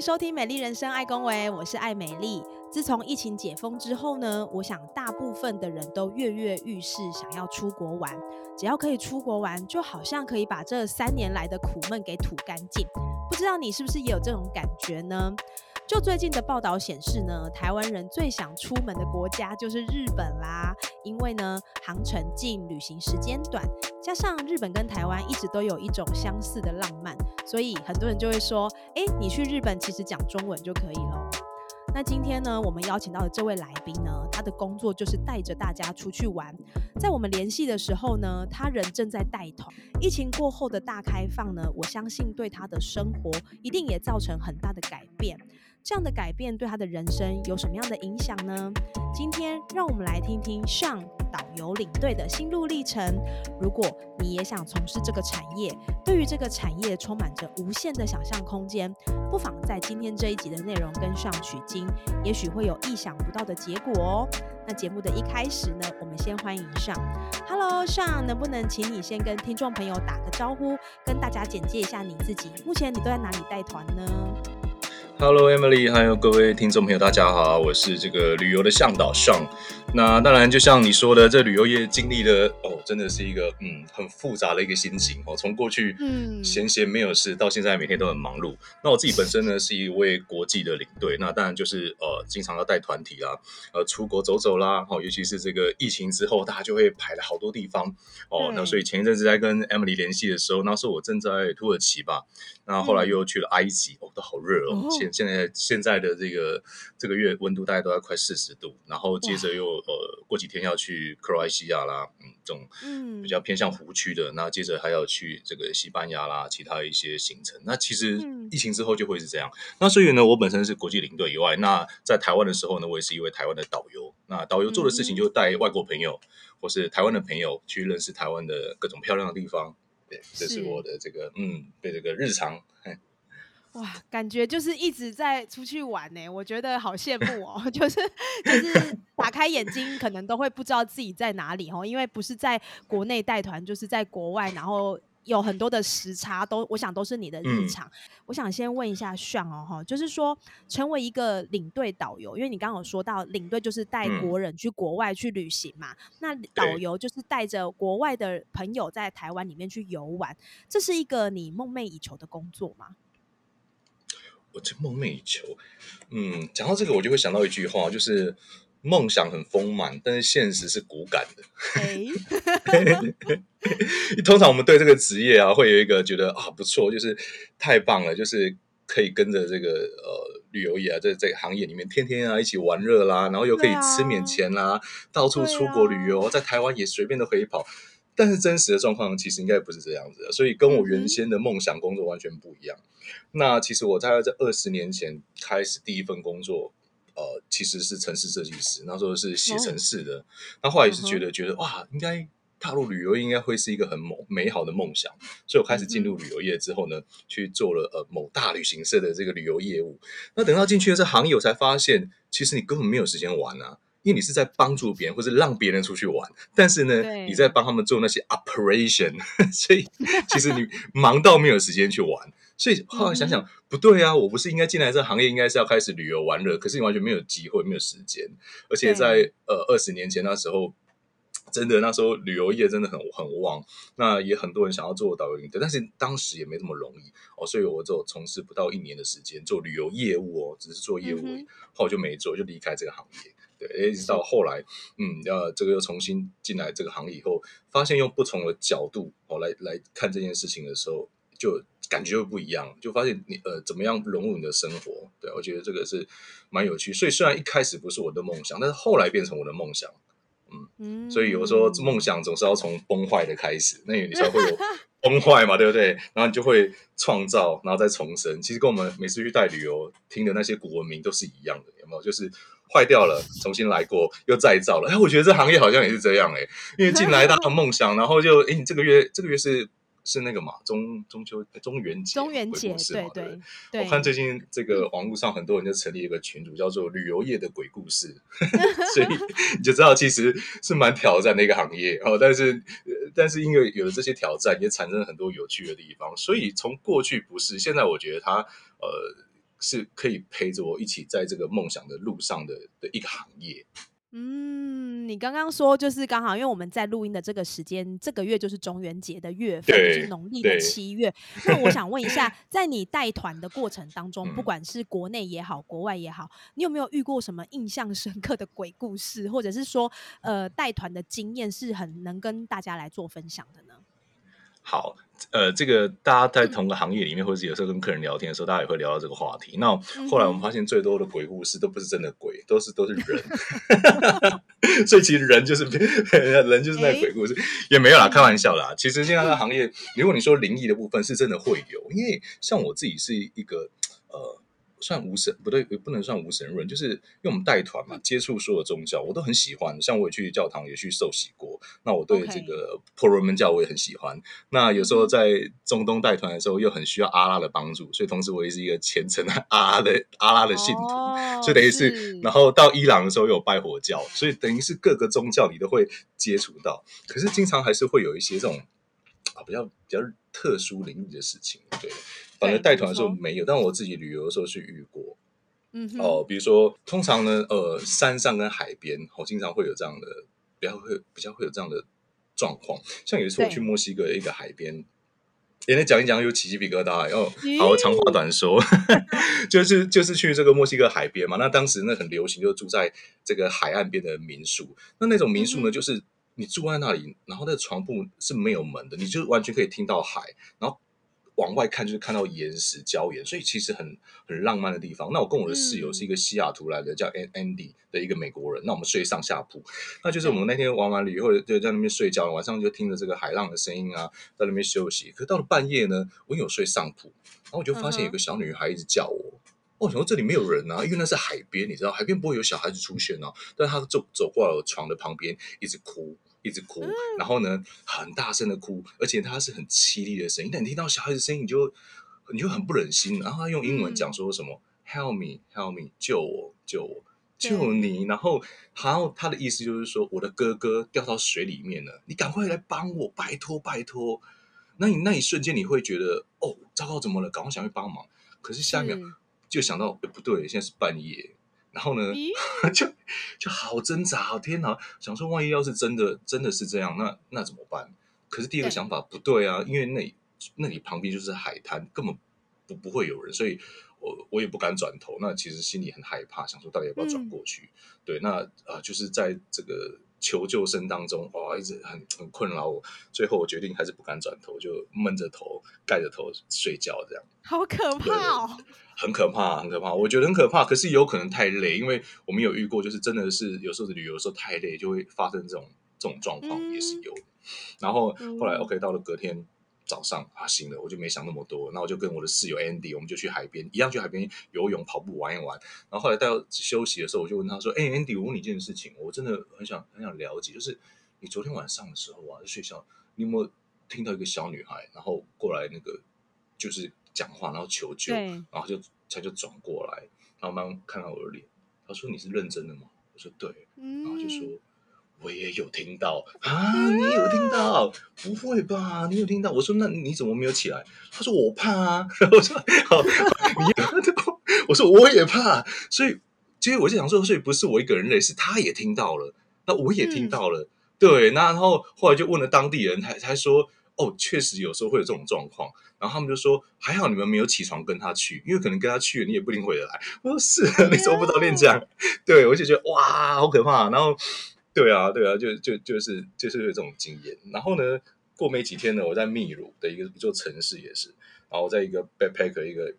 收听《美丽人生爱公维》，我是爱美丽。自从疫情解封之后呢，我想大部分的人都跃跃欲试，想要出国玩。只要可以出国玩，就好像可以把这三年来的苦闷给吐干净。不知道你是不是也有这种感觉呢？就最近的报道显示呢，台湾人最想出门的国家就是日本啦，因为呢航程近，旅行时间短，加上日本跟台湾一直都有一种相似的浪漫，所以很多人就会说，诶，你去日本其实讲中文就可以了。那今天呢，我们邀请到的这位来宾呢，他的工作就是带着大家出去玩。在我们联系的时候呢，他人正在带头。疫情过后的大开放呢，我相信对他的生活一定也造成很大的改变。这样的改变对他的人生有什么样的影响呢？今天让我们来听听上导游领队的心路历程。如果你也想从事这个产业，对于这个产业充满着无限的想象空间，不妨在今天这一集的内容跟上取经，也许会有意想不到的结果哦。那节目的一开始呢，我们先欢迎上。Hello，上能不能请你先跟听众朋友打个招呼，跟大家简介一下你自己？目前你都在哪里带团呢？Hello Emily，还有各位听众朋友，大家好，我是这个旅游的向导 Sean。那当然，就像你说的，这旅游业经历了哦，真的是一个嗯很复杂的一个心情哦。从过去嗯闲闲没有事，到现在每天都很忙碌。那我自己本身呢是一位国际的领队，那当然就是呃经常要带团体啦，呃出国走走啦。哦，尤其是这个疫情之后，大家就会排了好多地方哦。那所以前一阵子在跟 Emily 联系的时候，那时候我正在土耳其吧，那后来又去了埃及，哦都好热哦。现现在现在的这个这个月温度大概都要快四十度，然后接着又。呃，过几天要去克罗埃西亚啦，嗯，这种比较偏向湖区的，那接着还要去这个西班牙啦，其他一些行程。那其实疫情之后就会是这样。那所以呢，我本身是国际领队以外，那在台湾的时候呢，我也是一位台湾的导游。那导游做的事情就是带外国朋友或是台湾的朋友去认识台湾的各种漂亮的地方。对，这是我的这个嗯，对这个日常。哇，感觉就是一直在出去玩呢，我觉得好羡慕哦。就是 就是打开眼睛，可能都会不知道自己在哪里哦，因为不是在国内带团，就是在国外，然后有很多的时差，都我想都是你的日常。我想先问一下炫哦，哈，就是说成为一个领队导游，因为你刚刚有说到领队就是带国人去国外去旅行嘛，那导游就是带着国外的朋友在台湾里面去游玩，这是一个你梦寐以求的工作吗？我这梦寐以求，嗯，讲到这个，我就会想到一句话，就是梦想很丰满，但是现实是骨感的。通常我们对这个职业啊，会有一个觉得啊不错，就是太棒了，就是可以跟着这个呃旅游业啊，在这个行业里面天天啊一起玩热啦，然后又可以吃免钱啦，到处出国旅游，在台湾也随便都可以跑。但是真实的状况其实应该不是这样子的，所以跟我原先的梦想工作完全不一样。那其实我大概在二十年前开始第一份工作，呃，其实是城市设计师，那时候是写城市的。那后来也是觉得觉得哇，应该踏入旅游应该会是一个很美美好的梦想，所以我开始进入旅游业之后呢，去做了呃某大旅行社的这个旅游业务。那等到进去了这行业，我才发现其实你根本没有时间玩啊。因为你是在帮助别人，或是让别人出去玩，但是呢，你在帮他们做那些 operation，所以其实你忙到没有时间去玩。所以 后来想想，不对啊，我不是应该进来这行业，应该是要开始旅游玩乐，可是你完全没有机会，没有时间。而且在呃二十年前那时候，真的那时候旅游业真的很很旺，那也很多人想要做导游领队，但是当时也没那么容易哦。所以我就从事不到一年的时间做旅游业务哦，只是做业务，后来就没做，就离开这个行业。对，一直到后来，嗯，要这个又重新进来这个行业以后，发现用不同的角度哦来来看这件事情的时候，就感觉又不一样，就发现你呃怎么样融入你的生活？对我觉得这个是蛮有趣。所以虽然一开始不是我的梦想，但是后来变成我的梦想。嗯，所以有时候梦想总是要从崩坏的开始，那你才会有 崩坏嘛，对不对？然后你就会创造，然后再重生。其实跟我们每次去带旅游听的那些古文明都是一样的，有没有？就是坏掉了，重新来过，又再造了。哎，我觉得这行业好像也是这样哎，因为进来大家梦想，然后就哎，你这个月这个月是。是那个嘛，中中秋中元节，中元节对对对。我看最近这个网络上很多人就成立一个群组，叫做“旅游业的鬼故事”，所以你就知道其实是蛮挑战的一个行业哦。但是但是因为有了这些挑战，也产生了很多有趣的地方。所以从过去不是，现在我觉得它呃是可以陪着我一起在这个梦想的路上的的一个行业。嗯，你刚刚说就是刚好，因为我们在录音的这个时间，这个月就是中元节的月份，就是农历的七月。那我想问一下，在你带团的过程当中，不管是国内也好，国外也好，你有没有遇过什么印象深刻的鬼故事，或者是说，呃，带团的经验是很能跟大家来做分享的呢？好。呃，这个大家在同个行业里面，或者是有时候跟客人聊天的时候，大家也会聊到这个话题。那后来我们发现，最多的鬼故事都不是真的鬼，都是都是人。所以其实人就是 人就是那鬼故事，也没有啦，开玩笑啦。其实现在的行业，如果你说灵异的部分，是真的会有，因为像我自己是一个呃。算无神不对，也不能算无神论，就是因为我们带团嘛，接触所有宗教，我都很喜欢。像我也去教堂，也去受洗过。那我对这个婆罗门教我也很喜欢。那有时候在中东带团的时候，又很需要阿拉的帮助，所以同时我也是一个虔诚的阿拉的阿拉的信徒。所以等于是，然后到伊朗的时候又有拜火教，所以等于是各个宗教你都会接触到。可是经常还是会有一些这种啊比较比较特殊领域的事情，对。反正带团的时候没有，但我自己旅游的时候去遇过。嗯，哦，比如说，通常呢，呃，山上跟海边，我经常会有这样的，比较会比较会有这样的状况。像有一次我去墨西哥一个海边，也能讲一讲，有起鸡皮疙瘩。哦，好，长话短说，就是就是去这个墨西哥海边嘛。那当时那很流行，就住在这个海岸边的民宿。那那种民宿呢，就是你住在那里，然后那个床铺是没有门的，你就完全可以听到海，然后。往外看就是看到岩石礁岩，所以其实很很浪漫的地方。那我跟我的室友是一个西雅图来的，叫 Andy 的一个美国人。那我们睡上下铺，那就是我们那天玩完了以后就在那边睡觉，晚上就听着这个海浪的声音啊，在那边休息。可到了半夜呢，我有睡上铺，然后我就发现有个小女孩一直叫我。哦，我说这里没有人啊，因为那是海边，你知道海边不会有小孩子出现啊。但是她走走过来我床的旁边，一直哭。一直哭，然后呢，很大声的哭，而且他是很凄厉的声音。但你听到小孩子声音，你就你就很不忍心。然后他用英文讲说什么：“Help me, help me，救我，救我，救你。”然后，然后他的意思就是说，我的哥哥掉到水里面了，你赶快来帮我，拜托，拜托。那你那一瞬间，你会觉得哦，糟糕，怎么了？赶快想去帮忙。可是下一秒就想到，不对，现在是半夜。然后呢，就就好挣扎，好天哪！想说，万一要是真的，真的是这样，那那怎么办？可是第二个想法不对啊，因为那那里旁边就是海滩，根本不不会有人，所以我我也不敢转头。那其实心里很害怕，想说到底要不要转过去？对，那啊，就是在这个求救声当中，哇，一直很很困扰我。最后我决定还是不敢转头，就闷着头盖着头睡觉，这样。好可怕哦！很可怕，很可怕。我觉得很可怕，可是有可能太累，因为我们有遇过，就是真的是有时候旅游的时候太累，就会发生这种这种状况，也是有。然后后来 OK，到了隔天早上啊，醒了，我就没想那么多，那我就跟我的室友 Andy，我们就去海边，一样去海边游泳、跑步、玩一玩。然后后来到休息的时候，我就问他说：“哎，Andy，我问你一件事情，我真的很想很想了解，就是你昨天晚上的时候啊，在学校，你有没有听到一个小女孩，然后过来那个就是。”讲话，然后求救，然后就她就转过来，然后慢慢看到我的脸，她说：“你是认真的吗？”我说：“对。”然后就说：“我也有听到 啊，你有听到？不会吧？你有听到？”我说：“那你怎么没有起来？”他说：“我怕啊。”我说：“好，你我说我也怕。”所以其实我就想说，所以不是我一个人累，是他也听到了，那我也听到了。对，那然后后来就问了当地人，他他说。哦，确实有时候会有这种状况，然后他们就说还好你们没有起床跟他去，因为可能跟他去你也不一定回得来。我说是，你做不到练这样，对我就觉得哇，好可怕。然后对啊，对啊，就就就是就是有这种经验。然后呢，过没几天呢，我在秘鲁的一个一座城市也是，然后在一个 backpack 一个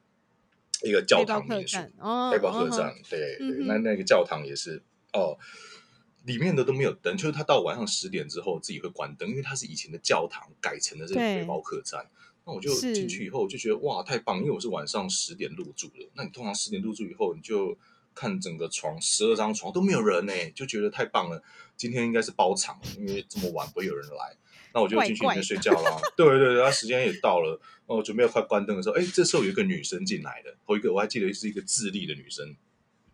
一个教堂民宿，背包客栈，对对，那那个教堂也是哦。里面的都没有灯，就是他到晚上十点之后自己会关灯，因为它是以前的教堂改成的这个背包客栈。那我就进去以后就觉得哇太棒，因为我是晚上十点入住的。那你通常十点入住以后，你就看整个床十二张床都没有人呢，就觉得太棒了。今天应该是包场，因为这么晚不会有人来。那我就进去里面睡觉啦。对对对，他时间也到了，哦准备要快关灯的时候，哎，这时候有一个女生进来的，头一个我还记得是一个智利的女生。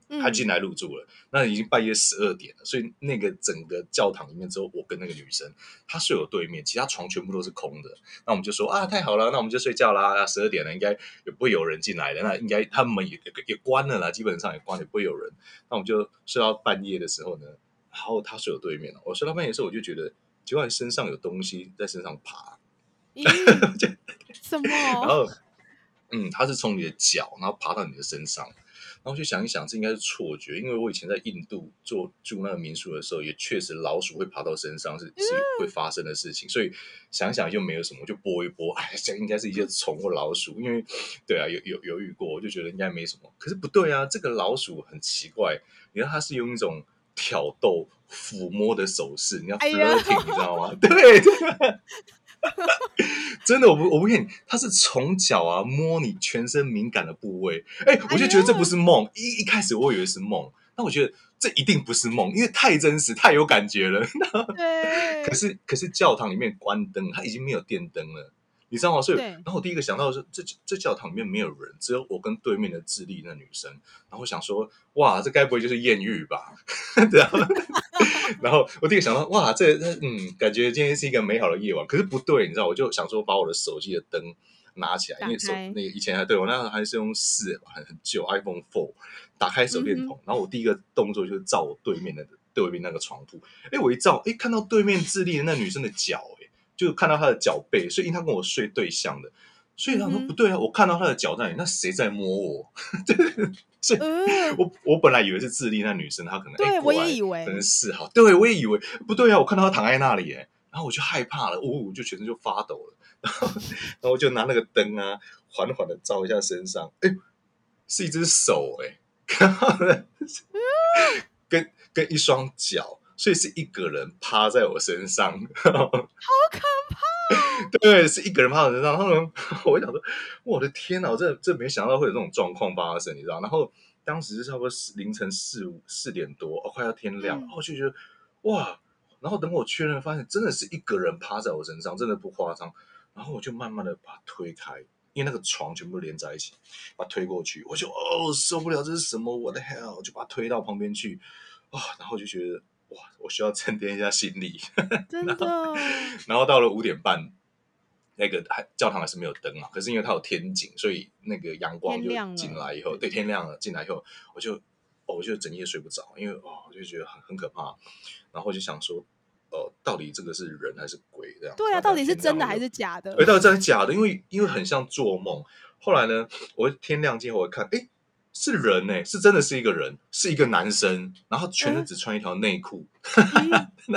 他进来入住了，那已经半夜十二点了，所以那个整个教堂里面只有我跟那个女生，她睡我对面，其他床全部都是空的。那我们就说啊，太好了，那我们就睡觉啦。十二点了，应该也不会有人进来的，那应该他们也也关了啦，基本上也关，也不会有人。那我们就睡到半夜的时候呢，然后他睡我对面了。我睡到半夜的时候，我就觉得，结果身上有东西在身上爬，什么？然后，嗯，他是从你的脚，然后爬到你的身上。然后就想一想，这应该是错觉，因为我以前在印度做住那个民宿的时候，也确实老鼠会爬到身上，是是会发生的事情。所以想想就没有什么，就拨一拨，哎，这应该是一些虫或老鼠。因为对啊，有有犹豫过，我就觉得应该没什么。可是不对啊，这个老鼠很奇怪，你看它是用一种挑逗、抚摸的手势，你要 flirting，你知道吗？对。真的，我不我不骗你，他是从脚啊摸你全身敏感的部位，哎，我就觉得这不是梦。一一开始我以为是梦，那我觉得这一定不是梦，因为太真实，太有感觉了。对。可是可是教堂里面关灯，它已经没有电灯了。你知道吗？所以，然后我第一个想到的是，这这教堂里面没有人，只有我跟对面的智利那女生。然后想说，哇，这该不会就是艳遇吧？对啊。然后我第一个想到，哇，这嗯，感觉今天是一个美好的夜晚。可是不对，你知道，我就想说，把我的手机的灯拿起来，因为手那个以前还对我那时候还是用四很很旧 iPhone Four，打开手电筒，然后我第一个动作就是照我对面的对面那个床铺。哎，我一照，哎，看到对面智利的那女生的脚，哎。就看到她的脚背，所以因为她跟我睡对象的，所以他说不对啊，我看到他的脚在里，那谁在摸我？所以，我我本来以为是智利那女生，她可能对我也以为可能是哈，对我也以为不对啊，我看到她躺在那里，哎，然后我就害怕了，我就全身就发抖了，然后然后我就拿那个灯啊，缓缓的照一下身上，哎，是一只手，哎，跟跟一双脚。所以是一个人趴在我身上，好可怕！对，是一个人趴在我身上。然后呢，我想说，我的天哪，我这这没想到会有这种状况发生，你知道？然后当时是差不多凌晨四五四点多，哦，快要天亮，然后就觉得哇！然后等我确认，发现真的是一个人趴在我身上，真的不夸张。然后我就慢慢的把它推开，因为那个床全部连在一起，把它推过去，我就哦受不了，这是什么？我的 hell！就把它推到旁边去啊，然后就觉得。哇！我需要沉淀一下心理，真的。然后到了五点半，那个还教堂还是没有灯啊？可是因为它有天井，所以那个阳光就进来以后，对，天亮了进来以后，我就哦我就整夜睡不着，因为哦，我就觉得很很可怕。然后就想说，呃，到底这个是人还是鬼？这样对啊，到底是真的还是假的？哎，到底真的假的？因为因为很像做梦。后来呢，我天亮之后我看，哎。是人呢，是真的是一个人，是一个男生，然后全身只穿一条内裤，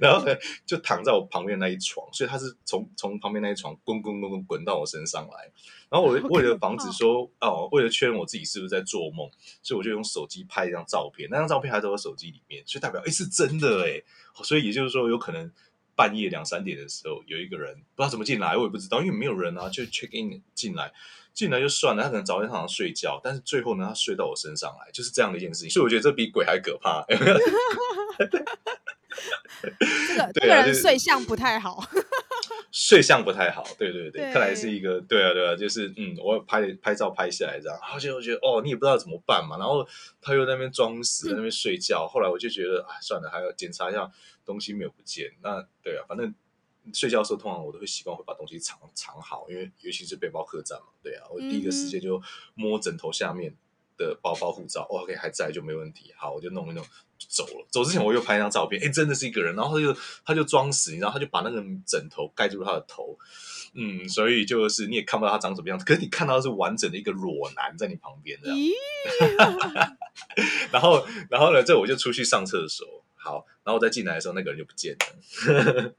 然后呢就躺在我旁边那一床，所以他是从从旁边那一床滚滚滚滚滚到我身上来，然后我为了防止说哦，为了确认我自己是不是在做梦，所以我就用手机拍一张照片，那张照片还在我手机里面，所以代表哎是真的哎，所以也就是说有可能半夜两三点的时候有一个人不知道怎么进来，我也不知道，因为没有人啊，就 check in 进来。进来就算了，他可能早在床上睡觉，但是最后呢，他睡到我身上来，就是这样的一件事情。所以我觉得这比鬼还可怕。这个 这个人睡相不太好，睡相不太好。对对对，看来是一个对啊对啊，就是嗯，我拍拍照拍下来这样，而且我觉得哦，你也不知道怎么办嘛。然后他又在那边装死，在那边睡觉。后来我就觉得啊，算了，还要检查一下东西没有不见。那对啊，反正。睡觉的时候，通常我都会习惯会把东西藏藏好，因为尤其是背包客栈嘛，对啊，我第一个时间就摸枕头下面的包包护照，OK 还在就没问题，好我就弄一弄就走了。走之前我又拍一张照片，哎，真的是一个人，然后他就他就装死，你知道，他就把那个枕头盖住他的头，嗯，所以就是你也看不到他长什么样子，可是你看到是完整的一个裸男在你旁边这样。然后然后呢，这我就出去上厕所，好，然后我再进来的时候，那个人就不见了。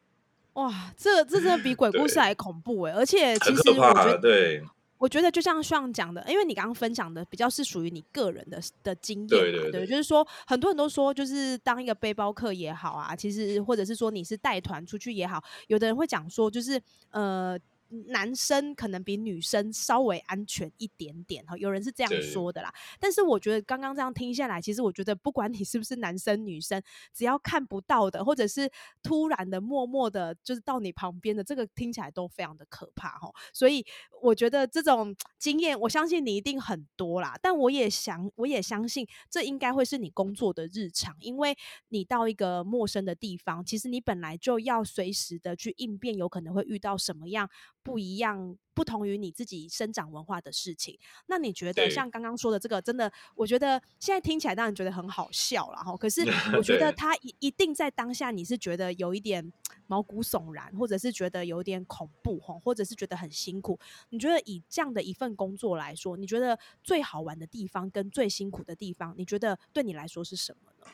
哇，这这真的比鬼故事还恐怖哎！而且其实我觉得，对，我我觉得就像上讲的，因为你刚刚分享的比较是属于你个人的的经验，对对对，就是说很多人都说，就是当一个背包客也好啊，其实或者是说你是带团出去也好，有的人会讲说，就是呃。男生可能比女生稍微安全一点点哈，有人是这样说的啦。但是我觉得刚刚这样听下来，其实我觉得不管你是不是男生女生，只要看不到的，或者是突然的、默默的，就是到你旁边的，这个听起来都非常的可怕哈。所以我觉得这种经验，我相信你一定很多啦。但我也想，我也相信这应该会是你工作的日常，因为你到一个陌生的地方，其实你本来就要随时的去应变，有可能会遇到什么样。不一样，不同于你自己生长文化的事情。那你觉得像刚刚说的这个，真的，我觉得现在听起来当然觉得很好笑了哈。可是 我觉得他一一定在当下，你是觉得有一点毛骨悚然，或者是觉得有点恐怖哈，或者是觉得很辛苦。你觉得以这样的一份工作来说，你觉得最好玩的地方跟最辛苦的地方，你觉得对你来说是什么呢？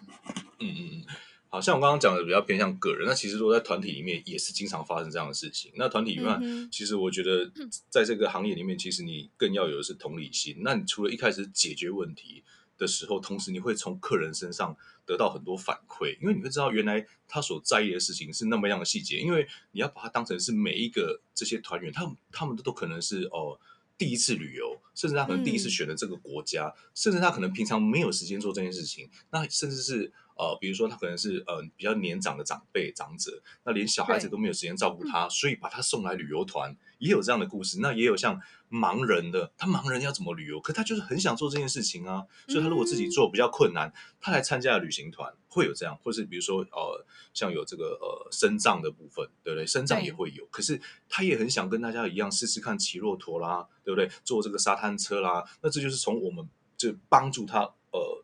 嗯嗯嗯。好像我刚刚讲的比较偏向个人，那其实如果在团体里面也是经常发生这样的事情。那团体里面，其实我觉得在这个行业里面，其实你更要有的是同理心。那你除了一开始解决问题的时候，同时你会从客人身上得到很多反馈，因为你会知道原来他所在意的事情是那么样的细节。因为你要把它当成是每一个这些团员，他们他们都都可能是哦第一次旅游，甚至他可能第一次选的这个国家，甚至他可能平常没有时间做这件事情，那甚至是。呃，比如说他可能是呃比较年长的长辈长者，那连小孩子都没有时间照顾他，所以把他送来旅游团，也有这样的故事。那也有像盲人的，他盲人要怎么旅游？可他就是很想做这件事情啊，所以他如果自己做比较困难，他来参加旅行团会有这样，或是比如说呃像有这个呃身障的部分，对不对？身障也会有，可是他也很想跟大家一样试试看骑骆驼啦，对不对？坐这个沙滩车啦，那这就是从我们就帮助他呃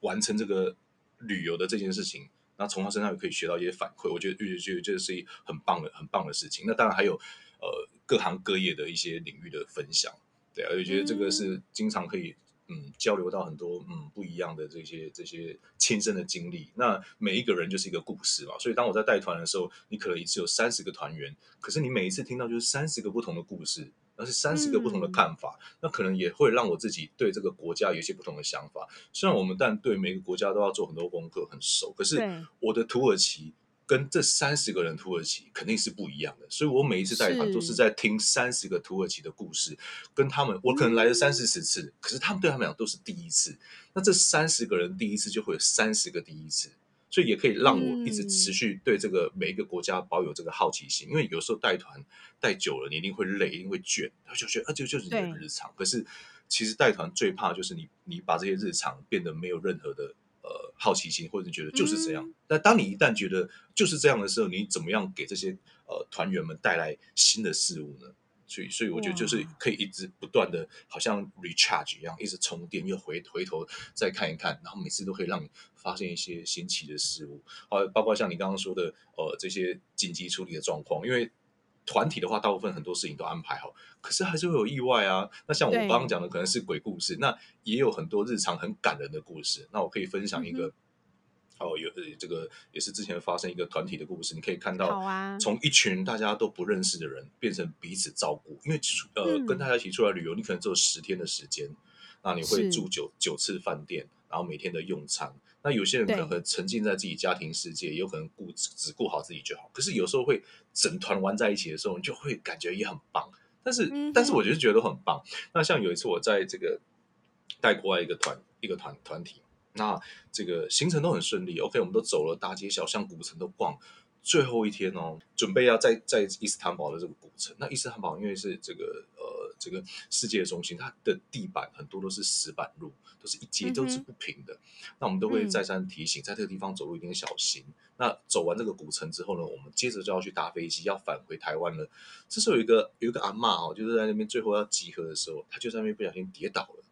完成这个。旅游的这件事情，那从他身上也可以学到一些反馈，我觉得觉得这是一很棒的、很棒的事情。那当然还有呃各行各业的一些领域的分享，对啊，我觉得这个是经常可以嗯交流到很多嗯不一样的这些这些亲身的经历。那每一个人就是一个故事嘛，所以当我在带团的时候，你可能一次有三十个团员，可是你每一次听到就是三十个不同的故事。那是三十个不同的看法，那可能也会让我自己对这个国家有一些不同的想法。虽然我们但对每个国家都要做很多功课，很熟，可是我的土耳其跟这三十个人土耳其肯定是不一样的。所以我每一次带团都是在听三十个土耳其的故事，跟他们，我可能来了三四十次，可是他们对他们讲都是第一次。那这三十个人第一次就会有三十个第一次。所以也可以让我一直持续对这个每一个国家保有这个好奇心，因为有时候带团带久了，你一定会累，一定会倦，就觉得啊，就就是你的日常。可是其实带团最怕就是你你把这些日常变得没有任何的呃好奇心，或者觉得就是这样。那当你一旦觉得就是这样的时候，你怎么样给这些呃团员们带来新的事物呢？所以，所以我觉得就是可以一直不断的，好像 recharge 一样，一直充电，又回回头再看一看，然后每次都可以让你发现一些新奇的事物。好，包括像你刚刚说的，呃，这些紧急处理的状况，因为团体的话，大部分很多事情都安排好，可是还是会有意外啊。那像我刚刚讲的，可能是鬼故事，那也有很多日常很感人的故事。那我可以分享一个。哦，有这个也是之前发生一个团体的故事，你可以看到，从一群大家都不认识的人变成彼此照顾，因为呃跟大家一起出来旅游，你可能只有十天的时间，那你会住九九次饭店，然后每天的用餐。那有些人可能沉浸在自己家庭世界，也有可能顾只顾好自己就好。可是有时候会整团玩在一起的时候，你就会感觉也很棒。但是但是我觉得觉得都很棒。那像有一次我在这个带国外一个团一个团团体。那这个行程都很顺利，OK，我们都走了大街小巷、古城都逛。最后一天哦，准备要在在伊斯坦堡的这个古城。那伊斯坦堡因为是这个呃这个世界的中心，它的地板很多都是石板路，都是一阶都是不平的。那我们都会再三提醒，在这个地方走路一定小心。那走完这个古城之后呢，我们接着就要去搭飞机，要返回台湾了。这时候有一个有一个阿妈哦，就是在那边最后要集合的时候，她就在那边不小心跌倒了。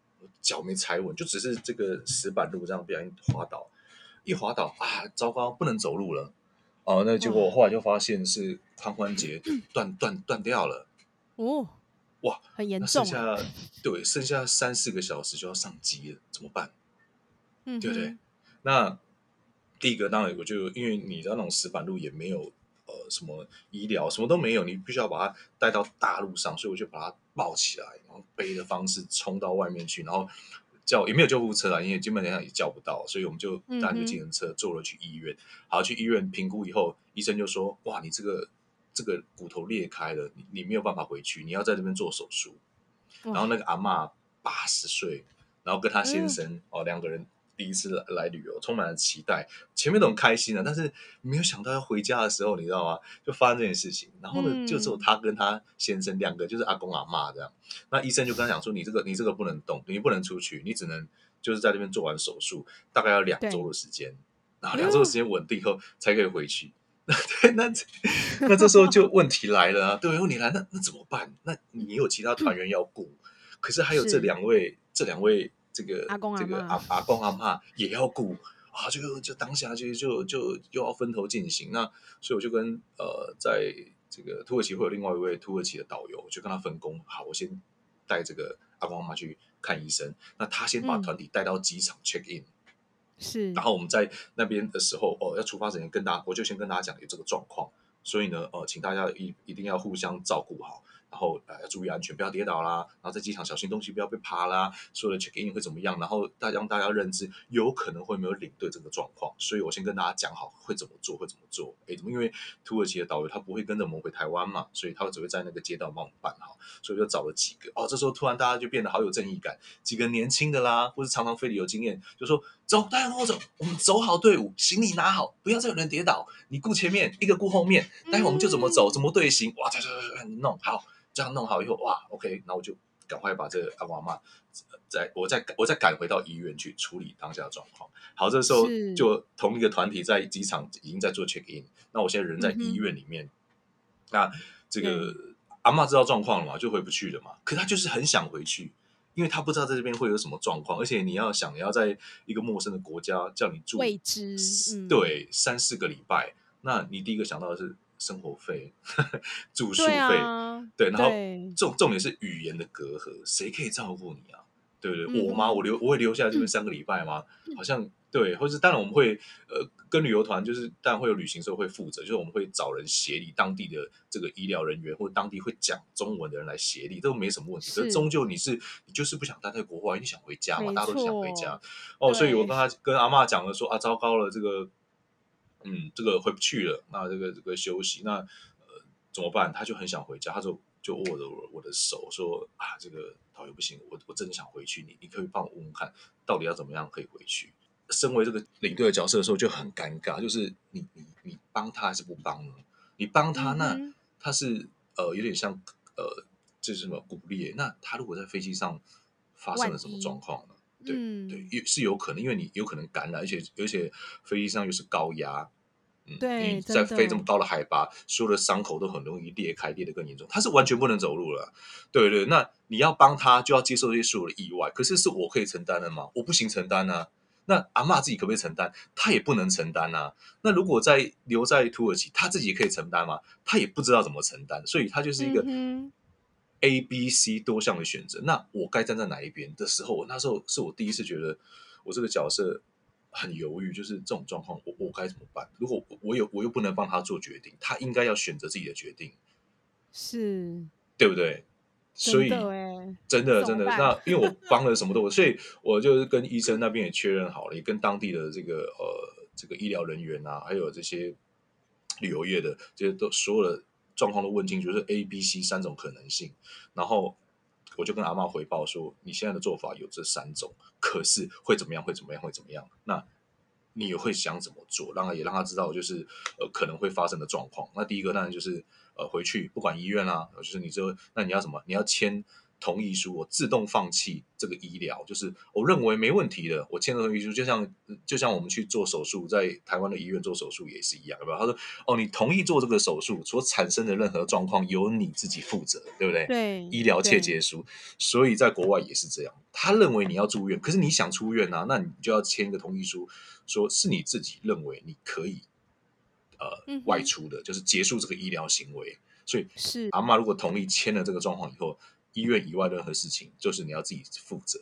脚没踩稳，就只是这个石板路这样不小心滑倒，一滑倒啊，糟糕，不能走路了。哦，那结果后来就发现是髋关节断断断掉了。哦，哇，很严重。剩下对，剩下三四个小时就要上机了，怎么办？嗯，对不对？那第一个当然我就因为你知道那种石板路也没有呃呃什么医疗，什么都没有，你必须要把它带到大路上，所以我就把它抱起来，然后背的方式冲到外面去，然后叫也没有救护车啊，因为基本上也叫不到，所以我们就搭那个计程车坐了去医院。好，去医院评估以后，医生就说：哇，你这个这个骨头裂开了，你你没有办法回去，你要在这边做手术。然后那个阿嬷八十岁，然后跟他先生哦两个人第一次来来旅游，充满了期待，前面都很开心的，但是没有想到要回家的时候，你知道吗？就发生这件事情。然后呢，就只有他跟他先生两个，就是阿公阿妈这样。那医生就跟他讲说：“你这个你这个不能动，你不能出去，你只能就是在这边做完手术，大概要两周的时间，然后两周的时间稳定后才可以回去。”那 对，那那这时候就问题来了啊！对，问题来，那那怎么办？那你有其他团员要顾，可是还有这两位，这两位这个阿公这个阿阿公阿妈也要顾啊！就就当下就就就又要分头进行。那所以我就跟呃，在这个土耳其会有另外一位土耳其的导游，就跟他分工。好，我先带这个阿公阿妈去看医生，那他先把团体带到机场 check in。是，然后我们在那边的时候，哦，要出发之前跟大家，我就先跟大家讲有这个状况，所以呢，呃，请大家一一定要互相照顾好。然后呃要注意安全，不要跌倒啦。然后在机场小心东西不要被扒啦。所有的 check in 会怎么样？然后大家让大家认知有可能会没有领队这个状况，所以我先跟大家讲好会怎么做，会怎么做。哎，怎么？因为土耳其的导游他不会跟着我们回台湾嘛，所以他只会在那个街道帮我们办好。所以就找了几个哦，这时候突然大家就变得好有正义感，几个年轻的啦，或是常常飞的有经验，就说走，大家跟我走，我们走好队伍，行李拿好，不要再有人跌倒，你顾前面，一个顾后面，待会我们就怎么走，怎么队形，哇，走走走，弄好。这样弄好以后，哇，OK，那我就赶快把这个阿公阿妈，再我再我再赶回到医院去处理当下的状况。好，这时候就同一个团体在机场已经在做 check in，那我现在人在医院里面，那这个阿妈知道状况了嘛，就回不去了嘛。可她就是很想回去，因为他不知道在这边会有什么状况，而且你要想要在一个陌生的国家叫你住未知，对，三四个礼拜，那你第一个想到的是。生活费、住宿费，对，然后重重点是语言的隔阂，谁可以照顾你啊？对不对？我吗？我留我会留下来这边三个礼拜吗？好像对，或者当然我们会呃跟旅游团，就是当然会有旅行社会负责，就是我们会找人协力当地的这个医疗人员或者当地会讲中文的人来协力，都没什么问题。可是终究你是你就是不想待在国外，你想回家嘛？大家都想回家哦，所以我跟他跟阿妈讲了说啊，糟糕了，这个。嗯，这个回不去了，那这个这个休息，那呃怎么办？他就很想回家，他就就握着我我的手说啊，这个导游不行，我我真的想回去，你你可以帮我问问看，到底要怎么样可以回去？身为这个领队的角色的时候就很尴尬，就是你你你帮他还是不帮呢？你帮他，那他是呃有点像呃这是什么鼓励？那他如果在飞机上发生了什么状况呢？对对，也是有可能，因为你有可能感染，而且而且飞机上又是高压，嗯，对，在飞这么高的海拔，所有的伤口都很容易裂开，裂得更严重。他是完全不能走路了，对对。那你要帮他，就要接受这些所有的意外。可是是我可以承担的吗？我不行承担啊。那阿妈自己可不可以承担？他也不能承担啊。那如果在留在土耳其，他自己可以承担吗？他也不知道怎么承担，所以他就是一个。A、B、C 多项的选择，那我该站在哪一边的时候，我那时候是我第一次觉得我这个角色很犹豫，就是这种状况，我我该怎么办？如果我有我又不能帮他做决定，他应该要选择自己的决定，是对不对？所以真的真的，那因为我帮了什么都，所以我就是跟医生那边也确认好了，也跟当地的这个呃这个医疗人员啊，还有这些旅游业的这些都所有的。状况都问清楚，就是 A、B、C 三种可能性，然后我就跟阿妈回报说，你现在的做法有这三种，可是会怎么样？会怎么样？会怎么样？那你会想怎么做？让他也让他知道，就是呃可能会发生的状况。那第一个当然就是呃回去不管医院啊，就是你这那你要什么？你要签。同意书，我自动放弃这个医疗，就是我认为没问题的。我签了同意书，就像就像我们去做手术，在台湾的医院做手术也是一样，对吧？他说：“哦，你同意做这个手术，所产生的任何状况由你自己负责，对不对？”对，医疗切结书。所以在国外也是这样，他认为你要住院，可是你想出院啊，那你就要签一个同意书，说是你自己认为你可以呃外出的，就是结束这个医疗行为。所以是阿妈如果同意签了这个状况以后。医院以外任何事情，就是你要自己负责。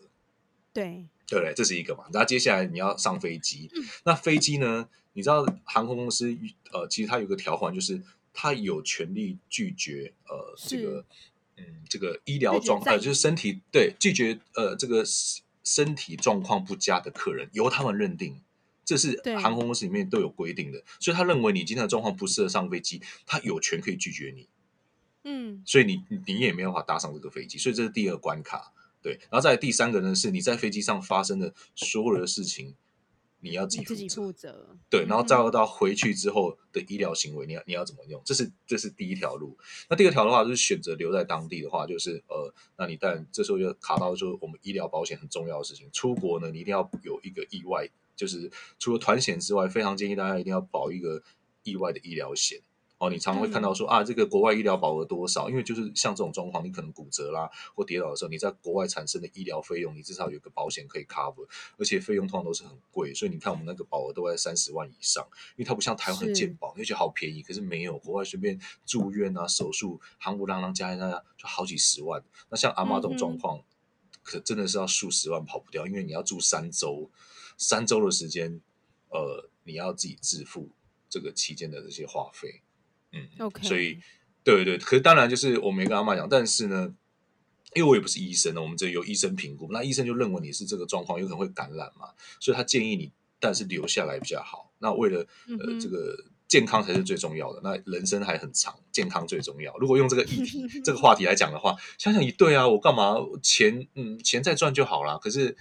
对，对不对？这是一个嘛。然后接下来你要上飞机，那飞机呢？你知道航空公司呃，其实它有个条款，就是它有权利拒绝呃这是个嗯这个医疗状呃就是身体对拒绝呃这个身体状况不佳的客人，由他们认定。这是航空公司里面都有规定的，所以他认为你今天的状况不适合上飞机，他有权可以拒绝你。嗯，所以你你你也没有办法搭上这个飞机，所以这是第二关卡。对，然后再来第三个呢，是你在飞机上发生的所有的事情，你要自己负你自己责。负责。对，然后嗯再到回去之后的医疗行为，你要你要怎么用？这是这是第一条路。那第二条的话，就是选择留在当地的话，就是呃，那你但这时候就卡到说我们医疗保险很重要的事情。出国呢，你一定要有一个意外，就是除了团险之外，非常建议大家一定要保一个意外的医疗险。哦，你常常会看到说、啊，这个国外医疗保额多少？因为就是像这种状况，你可能骨折啦或跌倒的时候，你在国外产生的医疗费用，你至少有个保险可以 cover，而且费用通常都是很贵，所以你看我们那个保额都在三十万以上，因为它不像台湾很健保，你就觉得好便宜，可是没有，国外随便住院啊、手术、行不啷啷加一加就好几十万。那像阿妈这种状况，可真的是要数十万跑不掉，因为你要住三周，三周的时间，呃，你要自己自付这个期间的这些花费。嗯 OK 所以对对，可是当然就是我没跟阿妈讲，但是呢，因为我也不是医生呢，我们这有医生评估，那医生就认为你是这个状况，有可能会感染嘛，所以他建议你，但是留下来比较好。那为了呃嗯这个健康才是最重要的，那人生还很长，健康最重要。如果用这个议题这个话题来讲的话，想想也对啊，我干嘛钱嗯钱再赚就好啦，可是。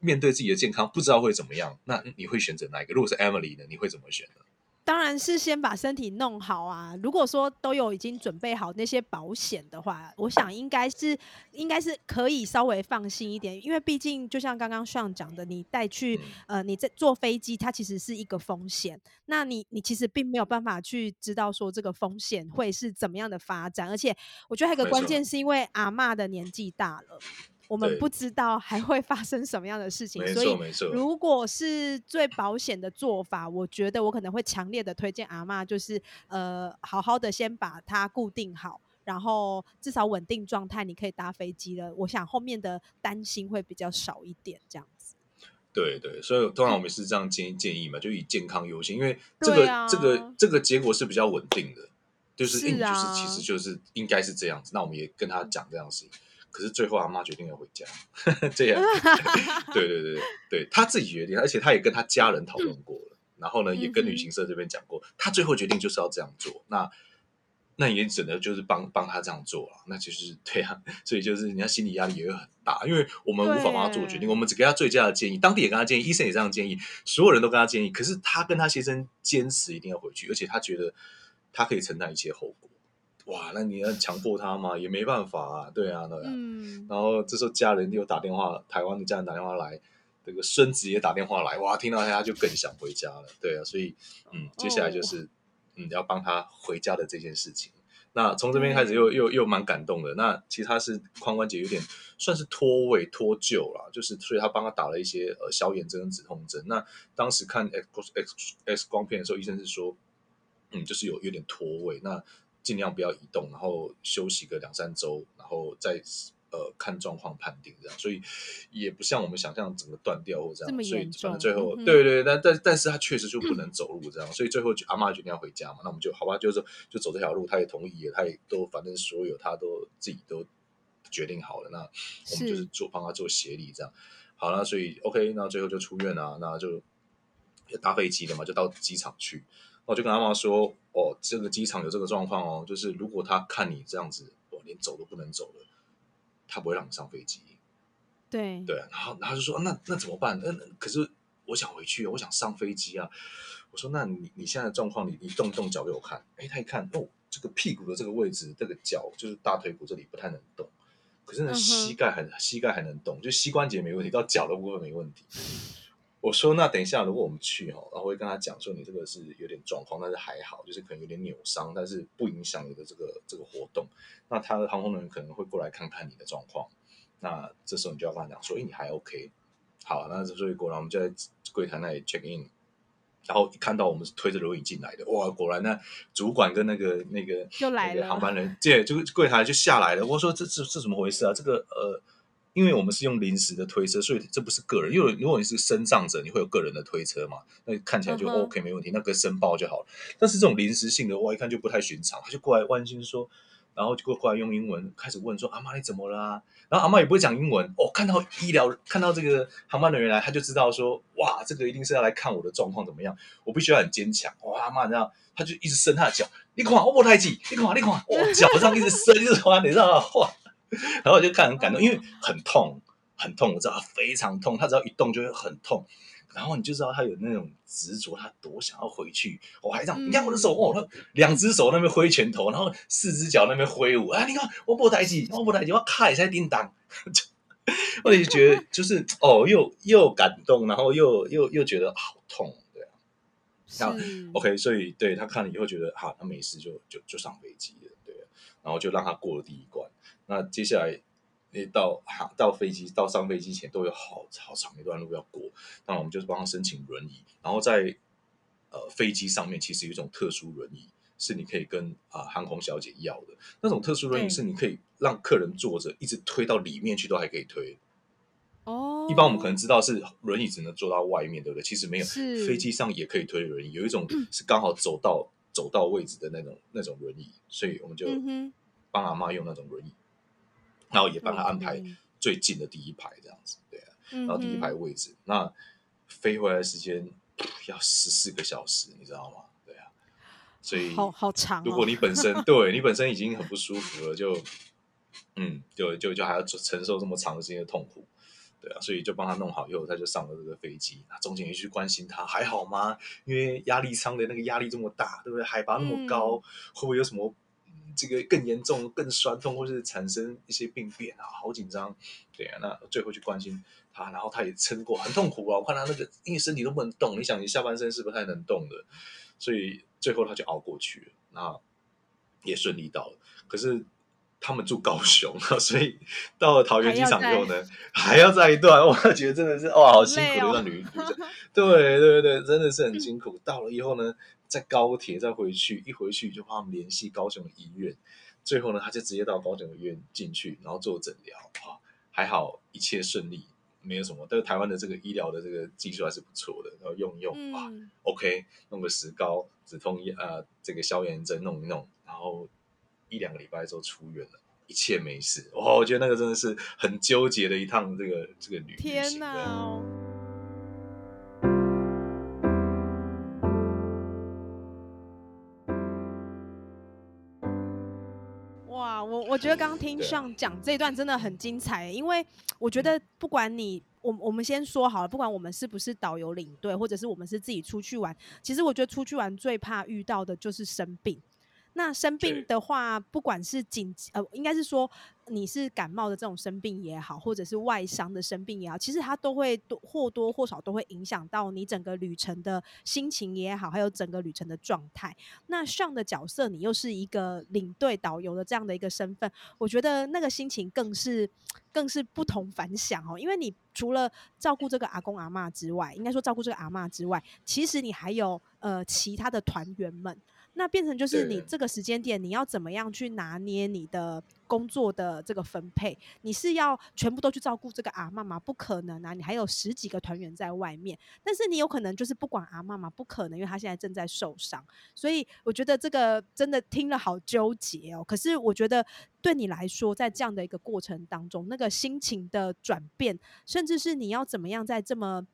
面对自己的健康，不知道会怎么样，那你会选择哪一个？如果是 Emily 呢，你会怎么选呢？当然是先把身体弄好啊！如果说都有已经准备好那些保险的话，我想应该是应该是可以稍微放心一点，因为毕竟就像刚刚上讲的，你带去、嗯呃你在坐飞机，它其实是一个风险，那你你其实并没有办法去知道说这个风险会是怎么样的发展，而且我觉得还有一个关键是因为阿嬷的年纪大了。我们不知道还会发生什么样的事情，没所以错没错如果是最保险的做法，我觉得我可能会强烈的推荐阿嬷，就是呃，好好的先把它固定好，然后至少稳定状态，你可以搭飞机了。我想后面的担心会比较少一点，这样子。对对，所以通常我们是这样建建议嘛，就以健康优先，因为这个、啊这个这个结果是比较稳定的，就是就是啊其实就是应该是这样子，那我们也跟他讲这样的事情，可是最后阿妈决定要回家，这样，对对对对。对，他自己决定，而且他也跟他家人讨论过了，然后呢也跟旅行社这边讲过，他最后决定就是要这样做，那。那也只能就是帮帮他这样做了，那就是对啊，所以就是人家心理压力也会很大，因为我们无法帮他做决定，我们只给他最佳的建议，当地也跟他建议，医生也这样建议，所有人都跟他建议，可是他跟他先生坚持一定要回去，而且他觉得他可以承担一切后果。哇，那你要强迫他嘛，也没办法啊，对啊，对啊。嗯，然后这时候家人又打电话，台湾的家人打电话来，这个孙子也打电话来，哇，听到他就更想回家了，对啊，所以嗯，接下来就是、嗯要帮他回家的这件事情。那从这边开始又又又蛮感动的。那其实他是髋关节有点算是脱位脱臼了，就是所以他帮他打了一些呃消炎针跟止痛针。那当时看 X X X 光片的时候，医生是说，嗯，就是有有点脱位，那尽量不要移动，然后休息个两三周，然后再呃看状况判定这样。所以也不像我们想象整个断掉或这样，这么所以反正最后、嗯对对，但但但是他确实就不能走路这样，所以最后就阿妈决定要回家嘛，那我们就好吧，就是就走这条路，他也同意了，他也都反正所有他都自己都决定好了，那我们就是是做帮他做协力这样。好了所以 OK，那最后就出院了，那就也搭飞机了嘛，就到机场去。我就跟阿妈说，哦，这个机场有这个状况哦，就是如果他看你这样子，我连走都不能走了，他不会让你上飞机。对对，然后然后就说那那怎么办？那那可是我想回去，我想上飞机啊。我说那你你现在的状况，你你动一动脚给我看。哎，他一看，哦，这个屁股的这个位置，这个脚就是大腿骨这里不太能动，可是呢膝盖还膝盖还能动，就膝关节没问题，到脚的部分没问题。我说那等一下，如果我们去哦，然后我会跟他讲说你这个是有点状况，但是还好，就是可能有点扭伤，但是不影响你的这个这个活动。那他的航空人员可能会过来看看你的状况。那这时候你就要跟他讲说，哎，你还 OK。好，那这所以果然我们就在柜台那里 check in，然后一看到我们是推着轮椅进来的，哇，果然那主管跟那个那个就来了那个航班人，这就是柜台就下来了。我说这这这怎么回事啊？这个呃因为我们是用临时的推车，所以这不是个人。因为如果你是身障者，你会有个人的推车嘛，那看起来就 OK 没问题，那个申报就好了。但是这种临时性的，我一看就不太寻常，他就过来关心说，然后就过过来用英文开始问说：“阿妈你怎么了？”然后阿妈也不会讲英文哦，看到医疗看到这个航班人员来，他就知道说：“哇，这个一定是要来看我的状况怎么样，我必须要很坚强。”哇，阿妈这样，他就一直伸他的脚，你看我不太挤，你看你看，我脚上一直伸一直滑，你知道吗？哇！然后我就看很感动，因为很痛，很痛，我知道非常痛，他只要一动就会很痛。然后你就知道他有那种执着，他多想要回去。我还这样，你看我的手哦，他两只手那边挥拳头，然后四只脚那边挥舞啊！你看我不抬起，我不抬起，我卡一下叮当。我就觉得就是 哦，又又感动，然后又又又觉得好痛，对啊。那 OK，所以对他看了以后觉得好，那没事就就就上飞机了，对。然后就让他过了第一关。那接下来，你到航到飞机到上飞机前都有好好长一段路要过。那我们就是帮他申请轮椅，然后在呃飞机上面其实有一种特殊轮椅，是你可以跟啊航空小姐要的。那种特殊轮椅是你可以让客人坐着，一直推到里面去都还可以推。哦，一般我们可能知道是轮椅只能坐到外面，对不对？其实没有，飞机上也可以推轮椅。有一种是刚好走到走到位置的那种那种轮椅，所以我们就帮阿妈用那种轮椅。然后也帮他安排最近的第一排这样子，对啊，然后第一排位置，那飞回来时间要十四个小时，你知道吗？对啊，所以好好长。如果你本身 对你本身已经很不舒服了，就嗯，就就就还要承受这么长时间的痛苦，对啊，所以就帮他弄好以后，他就上了这个飞机。那中间也去关心他还好吗？因为压力舱的那个压力这么大，对不对？海拔那么高，会不会有什么？这个更严重、更酸痛，或是产生一些病变啊，好紧张。对啊，那最后去关心他，然后他也撑过，很痛苦啊。我看他那个，因为身体都不能动，你想，你下半身是不太能动的，所以最后他就熬过去了，那也顺利到了。可是他们住高雄啊，所以到了桃园机场以后呢，还要再一段。我觉得真的是哇，好辛苦的一段旅程。对对对，真的是很辛苦。到了以后呢？在高铁再回去，一回去就帮他们联系高雄的医院，最后呢，他就直接到高雄的医院进去，然后做诊疗啊，还好一切顺利，没有什么。但是台湾的这个医疗的这个技术还是不错的，然后用用啊，OK，弄个石膏、止痛药啊，这个消炎针弄一弄，然后一两个礼拜之后出院了，一切没事。哇，我觉得那个真的是很纠结的一趟这个这个旅行。天哪！我觉得刚刚听上讲这段真的很精彩，因为我觉得不管你，我我们先说好了，不管我们是不是导游领队，或者是我们是自己出去玩，其实我觉得出去玩最怕遇到的就是生病。那生病的话，不管是紧呃，应该是说你是感冒的这种生病也好，或者是外伤的生病也好，其实它都会多或多或少都会影响到你整个旅程的心情也好，还有整个旅程的状态。那上的角色，你又是一个领队导游的这样的一个身份，我觉得那个心情更是更是不同凡响哦。因为你除了照顾这个阿公阿妈之外，应该说照顾这个阿妈之外，其实你还有呃其他的团员们。那变成就是你这个时间点，你要怎么样去拿捏你的工作的这个分配？你是要全部都去照顾这个阿妈吗？不可能啊！你还有十几个团员在外面，但是你有可能就是不管阿妈吗？不可能，因为他现在正在受伤。所以我觉得这个真的听了好纠结哦。可是我觉得对你来说，在这样的一个过程当中，那个心情的转变，甚至是你要怎么样在这么。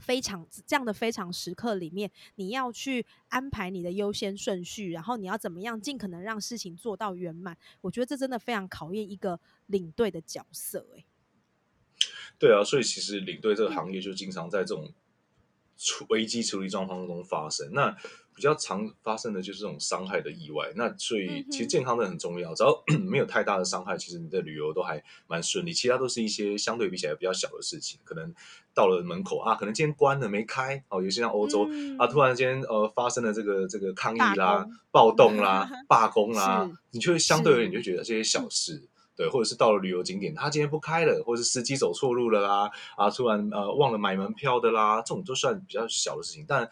非常这样的非常时刻里面，你要去安排你的优先顺序，然后你要怎么样尽可能让事情做到圆满？我觉得这真的非常考验一个领队的角色。哎，对啊，所以其实领队这个行业就经常在这种处危机处理状况中发生。那比较常发生的就是这种伤害的意外，那所以其实健康的很重要，只要 没有太大的伤害，其实你的旅游都还蛮顺利。其他都是一些相对比起来比较小的事情，可能到了门口啊，可能今天关了没开哦，有些像欧洲啊，突然间呃发生了这个这个抗议啦、暴动啦、罢工啦，你就会相对而言你就觉得这些小事，对，或者是到了旅游景点，他今天不开了，或者是司机走错路了啦，啊，突然呃忘了买门票的啦，这种都算比较小的事情，但。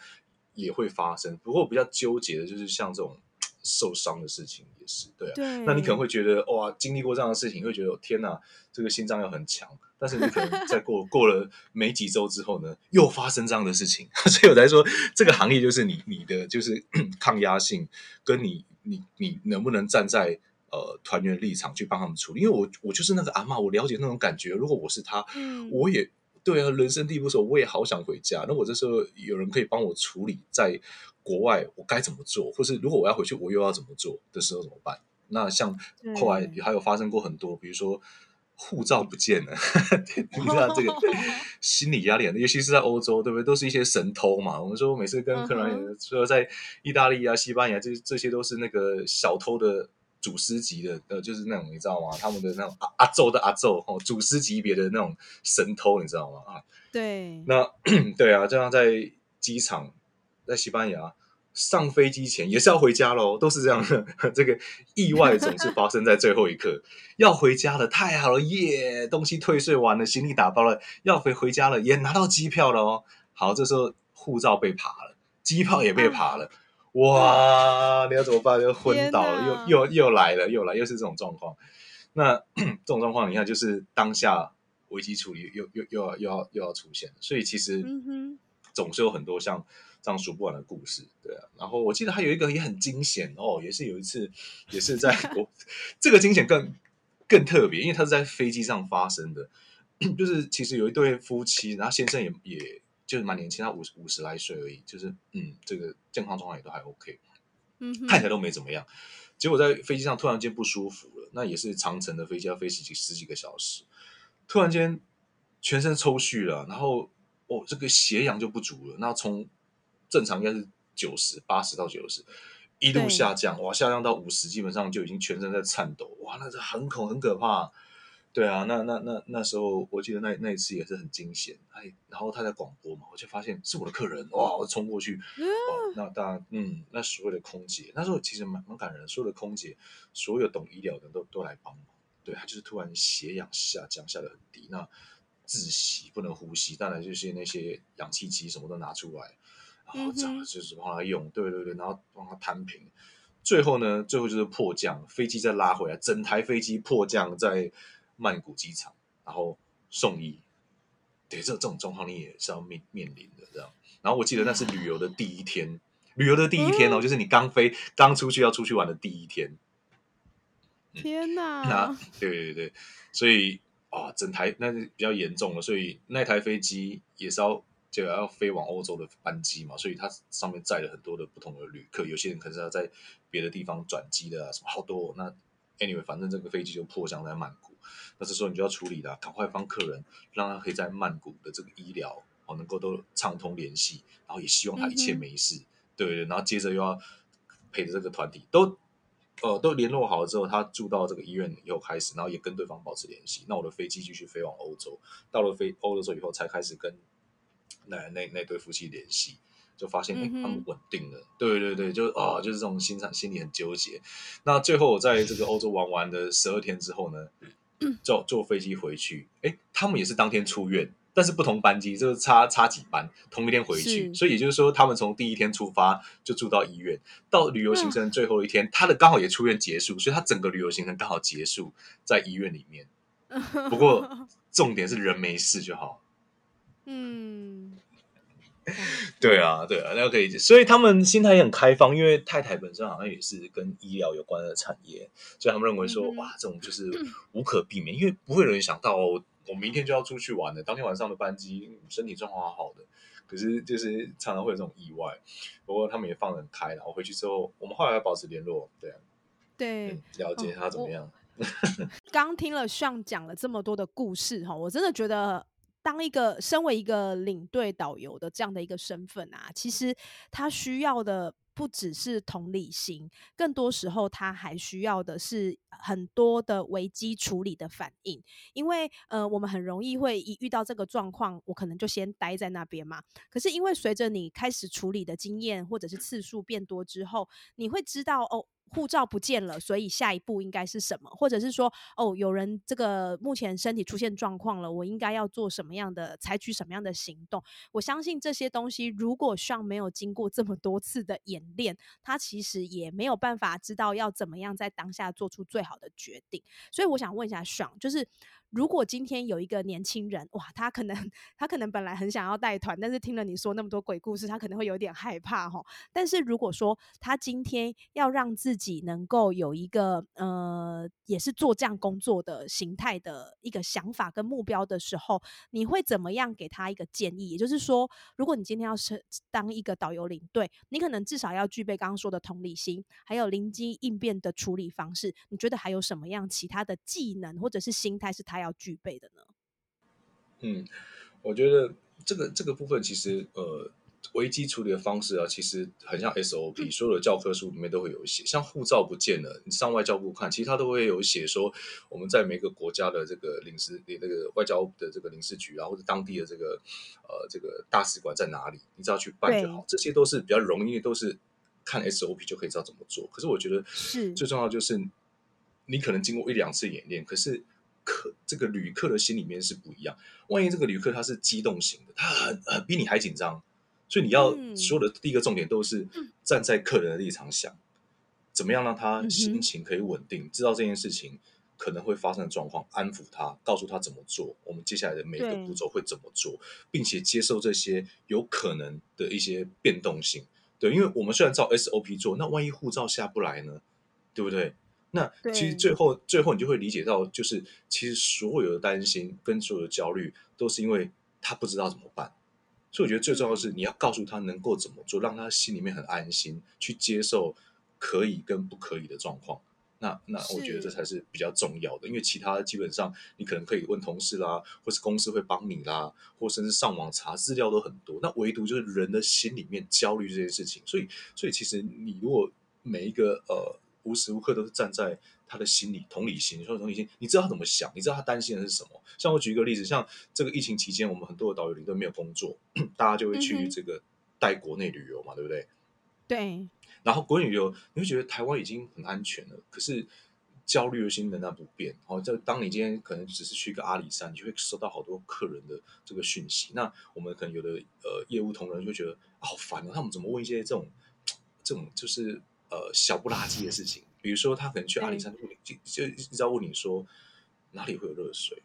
也会发生，不过比较纠结的就是像这种 受伤的事情也是，对啊。对，那你可能会觉得哇，经历过这样的事情，会觉得天哪，这个心脏要很强。但是你可能在过 过了没几周之后呢，又发生这样的事情，所以我才说这个行业就是你你的就是 抗压性，跟你你你能不能站在呃团员立场去帮他们处理？因为我我就是那个阿妈，我了解那种感觉。如果我是他，我也对啊，人生地不熟，我也好想回家。那我这时候有人可以帮我处理，在国外我该怎么做，或是如果我要回去，我又要怎么做的时候怎么办？那像后来还有发生过很多，比如说。护照不见了，你知道这个 心理压力，尤其是在欧洲，对不对？都是一些神偷嘛。我们说每次跟客人说，在意大利啊、西班牙，这这些都是那个小偷的祖师级的，呃，就是那种你知道吗？他们的那种阿阿宙的阿宙哦，祖师级别的那种神偷，你知道吗？啊，对，那 对啊，这样在机场，在西班牙。上飞机前也是要回家喽，都是这样的。这个意外总是发生在最后一刻，要回家了，太好了耶！东西退税完了，行李打包了，要回回家了，也拿到机票了哦。好，这时候护照被扒了，机票也被扒了，哇！你要怎么办？就昏倒了，又又又来了，又来，又是这种状况。那 这种状况，你看，就是当下危机处理又又又要又要又要出现，所以其实总是有很多像。这样数不完的故事，对啊。然后我记得还有一个也很惊险哦，也是有一次，也是在 国，这个惊险更更特别，因为它是在飞机上发生的。就是其实有一对夫妻，然后先生也也就是蛮年轻，他五五十来岁而已，就是嗯，这个健康状况也都还 OK，嗯，看起来都没怎么样。结果在飞机上突然间不舒服了，那也是长程的飞机要飞十几十几个小时，突然间全身抽搐了，然后哦，这个血氧就不足了，那从正常应该是九十八十到九十，一路下降，哇，下降到五十，基本上就已经全身在颤抖，哇，那是很恐很可怕。对啊，那那那那时候，我记得那那一次也是很惊险。哎，然后他在广播嘛，我就发现是我的客人，哇，我冲过去，哇，那当然，嗯，那所有的空姐，那时候其实蛮蛮感人，所有的空姐，所有懂医疗的都都来帮忙。对他就是突然血氧下降下的很低，那窒息不能呼吸，当然就是那些氧气机什么都拿出来。然后这样就是帮他用，对对对，然后帮他摊平。最后呢，最后就是迫降，飞机再拉回来，整台飞机迫降在曼谷机场，然后送医。对，这这种状况你也是要面面临的这样。然后我记得那是旅游的第一天，旅游的第一天哦，就是你刚飞、刚出去要出去玩的第一天。天哪！那对对对，所以啊，整台那是比较严重了，所以那台飞机也是要。就要飞往欧洲的班机嘛，所以它上面载了很多的不同的旅客，有些人可能是要在别的地方转机的啊，什么好多。那 anyway，反正这个飞机就迫降在曼谷，那这时候你就要处理了，赶快帮客人，让他可以在曼谷的这个医疗哦能够都畅通联系，然后也希望他一切没事，对对。然后接着又要陪着这个团体都呃都联络好了之后，他住到这个医院以后开始，然后也跟对方保持联系。那我的飞机继续飞往欧洲，到了飞欧洲以后才开始跟。那那那对夫妻联系，就发现哎，他们稳定了。对对对，就啊，就是这种心产心里很纠结。那最后我在这个欧洲玩完的十二天之后呢，坐坐飞机回去，哎，他们也是当天出院，但是不同班机，就是差差几班，同一天回去。所以也就是说，他们从第一天出发就住到医院，到旅游行程最后一天，他的刚好也出院结束，所以他整个旅游行程刚好结束在医院里面。不过 重点是人没事就好。嗯，对啊，对啊，那可以，所以他们心态也很开放，因为太太本身好像也是跟医疗有关的产业，所以他们认为说，哇，这种就是无可避免，因为不会有人想到我明天就要出去玩了，当天晚上的班机，身体状况好好的，可是就是常常会有这种意外。不过他们也放得很开，然后回去之后，我们后来要保持联络，对啊，对，了解他怎么样。刚听了上讲了这么多的故事哈，我真的觉得。当一个身为一个领队导游的这样的一个身份啊，其实他需要的不只是同理心，更多时候他还需要的是很多的危机处理的反应。因为呃，我们很容易会一遇到这个状况，我可能就先待在那边嘛。可是因为随着你开始处理的经验或者是次数变多之后，你会知道哦。护照不见了，所以下一步应该是什么？或者是说，哦，有人这个目前身体出现状况了，我应该要做什么样的，采取什么样的行动？我相信这些东西，如果上没有经过这么多次的演练，他其实也没有办法知道要怎么样在当下做出最好的决定。所以我想问一下爽，就是。如果今天有一个年轻人，哇，他可能 他可能本来很想要带团，但是听了你说那么多鬼故事，他可能会有点害怕哈。但是如果说他今天要让自己能够有一个呃，也是做这样工作的形态的一个想法跟目标的时候，你会怎么样给他一个建议？也就是说，如果你今天要是当一个导游领队，你可能至少要具备刚刚说的同理心，还有临机应变的处理方式。你觉得还有什么样其他的技能或者是心态是他？要具备的呢？嗯，我觉得这个这个部分其实呃，危机处理的方式啊，其实很像 SOP，所有的教科书里面都会有写。像护照不见了，你上外交部看，其实它都会有写说，我们在每个国家的这个领事、那个外交的这个领事局啊，或者当地的这个呃这个大使馆在哪里，你只要去办就好。这些都是比较容易，都是看 SOP 就可以知道怎么做。可是我觉得是最重要就是，你可能经过一两次演练，可是。客这个旅客的心里面是不一样。万一这个旅客他是激动型的，他很很比你还紧张，所以你要说的第一个重点都是站在客人的立场想，怎么样让他心情可以稳定，知道这件事情可能会发生的状况，安抚他，告诉他怎么做，我们接下来的每个步骤会怎么做，并且接受这些有可能的一些变动性。对，因为我们虽然照 SOP 做，那万一护照下不来呢？对不对？那其实最后最后你就会理解到，就是其实所有的担心跟所有的焦虑，都是因为他不知道怎么办。所以我觉得最重要的是，你要告诉他能够怎么做，让他心里面很安心，去接受可以跟不可以的状况。那那我觉得这才是比较重要的，因为其他基本上你可能可以问同事啦，或是公司会帮你啦，或甚至上网查资料都很多。那唯独就是人的心里面焦虑这件事情，所以所以其实你如果每一个呃。无时无刻都是站在他的心里，同理心。说同理心，你知道他怎么想，你知道他担心的是什么。像我举一个例子，像这个疫情期间，我们很多的导游领队没有工作，大家就会去这个带国内旅游嘛，对不对？对。然后国内旅游，你会觉得台湾已经很安全了，可是焦虑的心仍然不变。哦，就当你今天可能只是去一个阿里山，你就会收到好多客人的这个讯息。那我们可能有的呃业务同仁就觉得好烦啊，他们怎么问一些这种这种就是。呃，小不拉几的事情，比如说他可能去阿里山问你，就就一直在问你说哪里会有热水，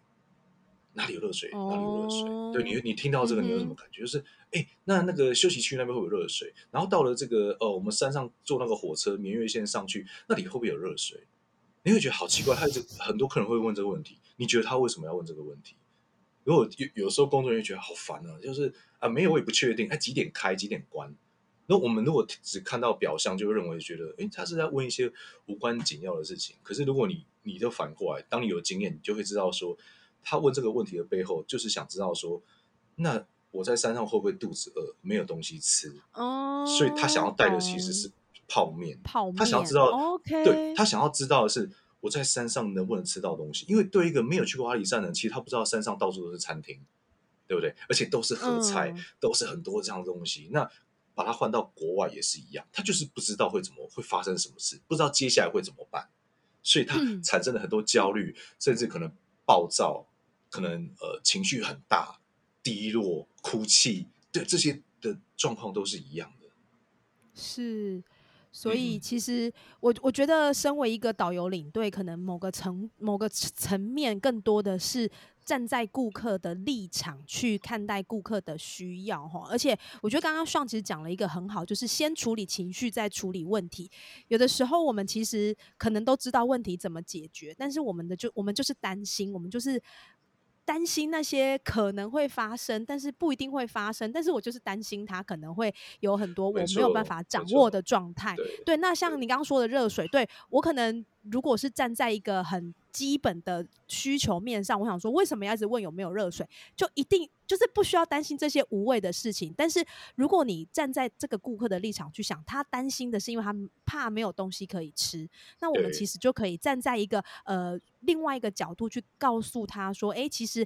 哪里有热水，哪里有热水。对你，你听到这个你有什么感觉？就是哎，那那个休息区那边会有热水，然后到了这个呃，我们山上坐那个火车明月线上去，那里会不会有热水？你会觉得好奇怪，他就很多客人会问这个问题，你觉得他为什么要问这个问题？如果有有时候工作人员觉得好烦啊，就是啊，没有我也不确定，哎，几点开，几点关？那我们如果只看到表象，就认为觉得，哎，他是在问一些无关紧要的事情。可是如果你，你就反过来，当你有经验，你就会知道说，他问这个问题的背后，就是想知道说，那我在山上会不会肚子饿，没有东西吃？哦，所以他想要带的其实是泡面。泡面。他想要知道，对他想要知道的是，我在山上能不能吃到东西？因为对一个没有去过阿里山的人，其实他不知道山上到处都是餐厅，对不对？而且都是合菜，都是很多这样的东西。那把它换到国外也是一样，他就是不知道会怎么会发生什么事，不知道接下来会怎么办，所以他产生了很多焦虑，甚至可能暴躁，可能呃情绪很大、低落、哭泣，对这些的状况都是一样的。是，所以其实我我觉得，身为一个导游领队，可能某个层某个层面更多的是。站在顾客的立场去看待顾客的需要，哈，而且我觉得刚刚上其实讲了一个很好，就是先处理情绪，再处理问题。有的时候我们其实可能都知道问题怎么解决，但是我们的就我们就是担心，我们就是。担心那些可能会发生，但是不一定会发生。但是我就是担心它可能会有很多我没有办法掌握的状态。对，那像你刚刚说的热水，对我可能如果是站在一个很基本的需求面上，我想说，为什么要一直问有没有热水？就一定就是不需要担心这些无谓的事情。但是如果你站在这个顾客的立场去想，他担心的是因为他怕没有东西可以吃，那我们其实就可以站在一个呃。另外一个角度去告诉他说：“哎，其实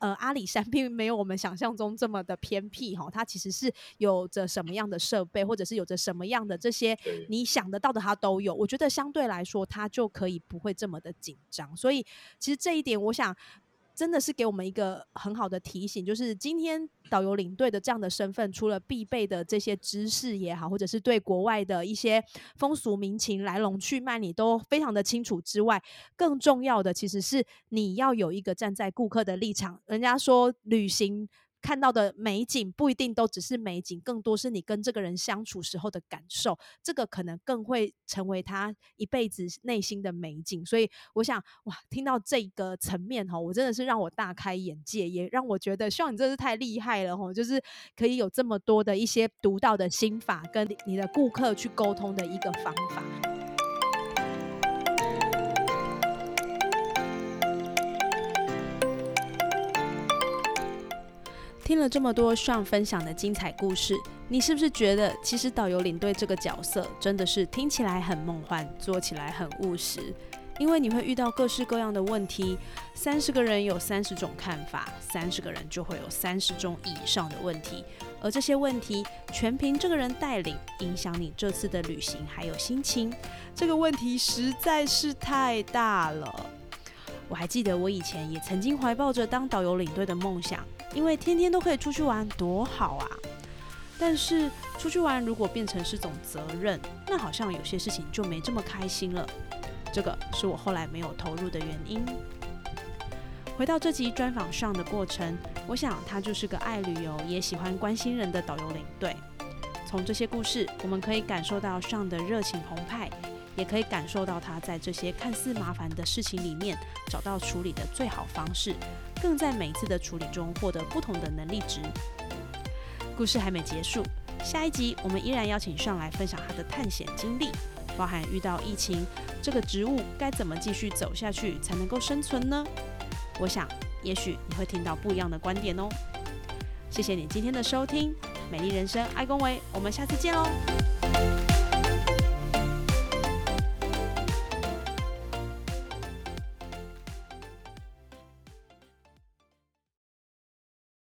呃，阿里山并没有我们想象中这么的偏僻哈，它其实是有着什么样的设备，或者是有着什么样的这些你想得到的，它都有。我觉得相对来说，它就可以不会这么的紧张。所以其实这一点，我想。真的是给我们一个很好的提醒，就是今天导游领队的这样的身份，除了必备的这些知识也好，或者是对国外的一些风俗民情来龙去脉你都非常的清楚之外，更重要的其实是你要有一个站在顾客的立场。人家说旅行。看到的美景不一定都只是美景，更多是你跟这个人相处时候的感受，这个可能更会成为他一辈子内心的美景。所以，我想哇，听到这个层面哈，我真的是让我大开眼界，也让我觉得，希望你真是太厉害了哈，就是可以有这么多的一些独到的心法，跟你的顾客去沟通的一个方法。听了这么多上分享的精彩故事，你是不是觉得其实导游领队这个角色真的是听起来很梦幻，做起来很务实？因为你会遇到各式各样的问题，三十个人有三十种看法，三十个人就会有三十种以上的问题，而这些问题全凭这个人带领，影响你这次的旅行还有心情。这个问题实在是太大了。我还记得我以前也曾经怀抱着当导游领队的梦想。因为天天都可以出去玩，多好啊！但是出去玩如果变成是种责任，那好像有些事情就没这么开心了。这个是我后来没有投入的原因。回到这集专访上的过程，我想他就是个爱旅游也喜欢关心人的导游领队。从这些故事，我们可以感受到上的热情澎湃，也可以感受到他在这些看似麻烦的事情里面找到处理的最好方式。更在每一次的处理中获得不同的能力值。故事还没结束，下一集我们依然邀请上来分享他的探险经历，包含遇到疫情，这个植物该怎么继续走下去才能够生存呢？我想，也许你会听到不一样的观点哦。谢谢你今天的收听，美丽人生爱恭维，我们下次见喽。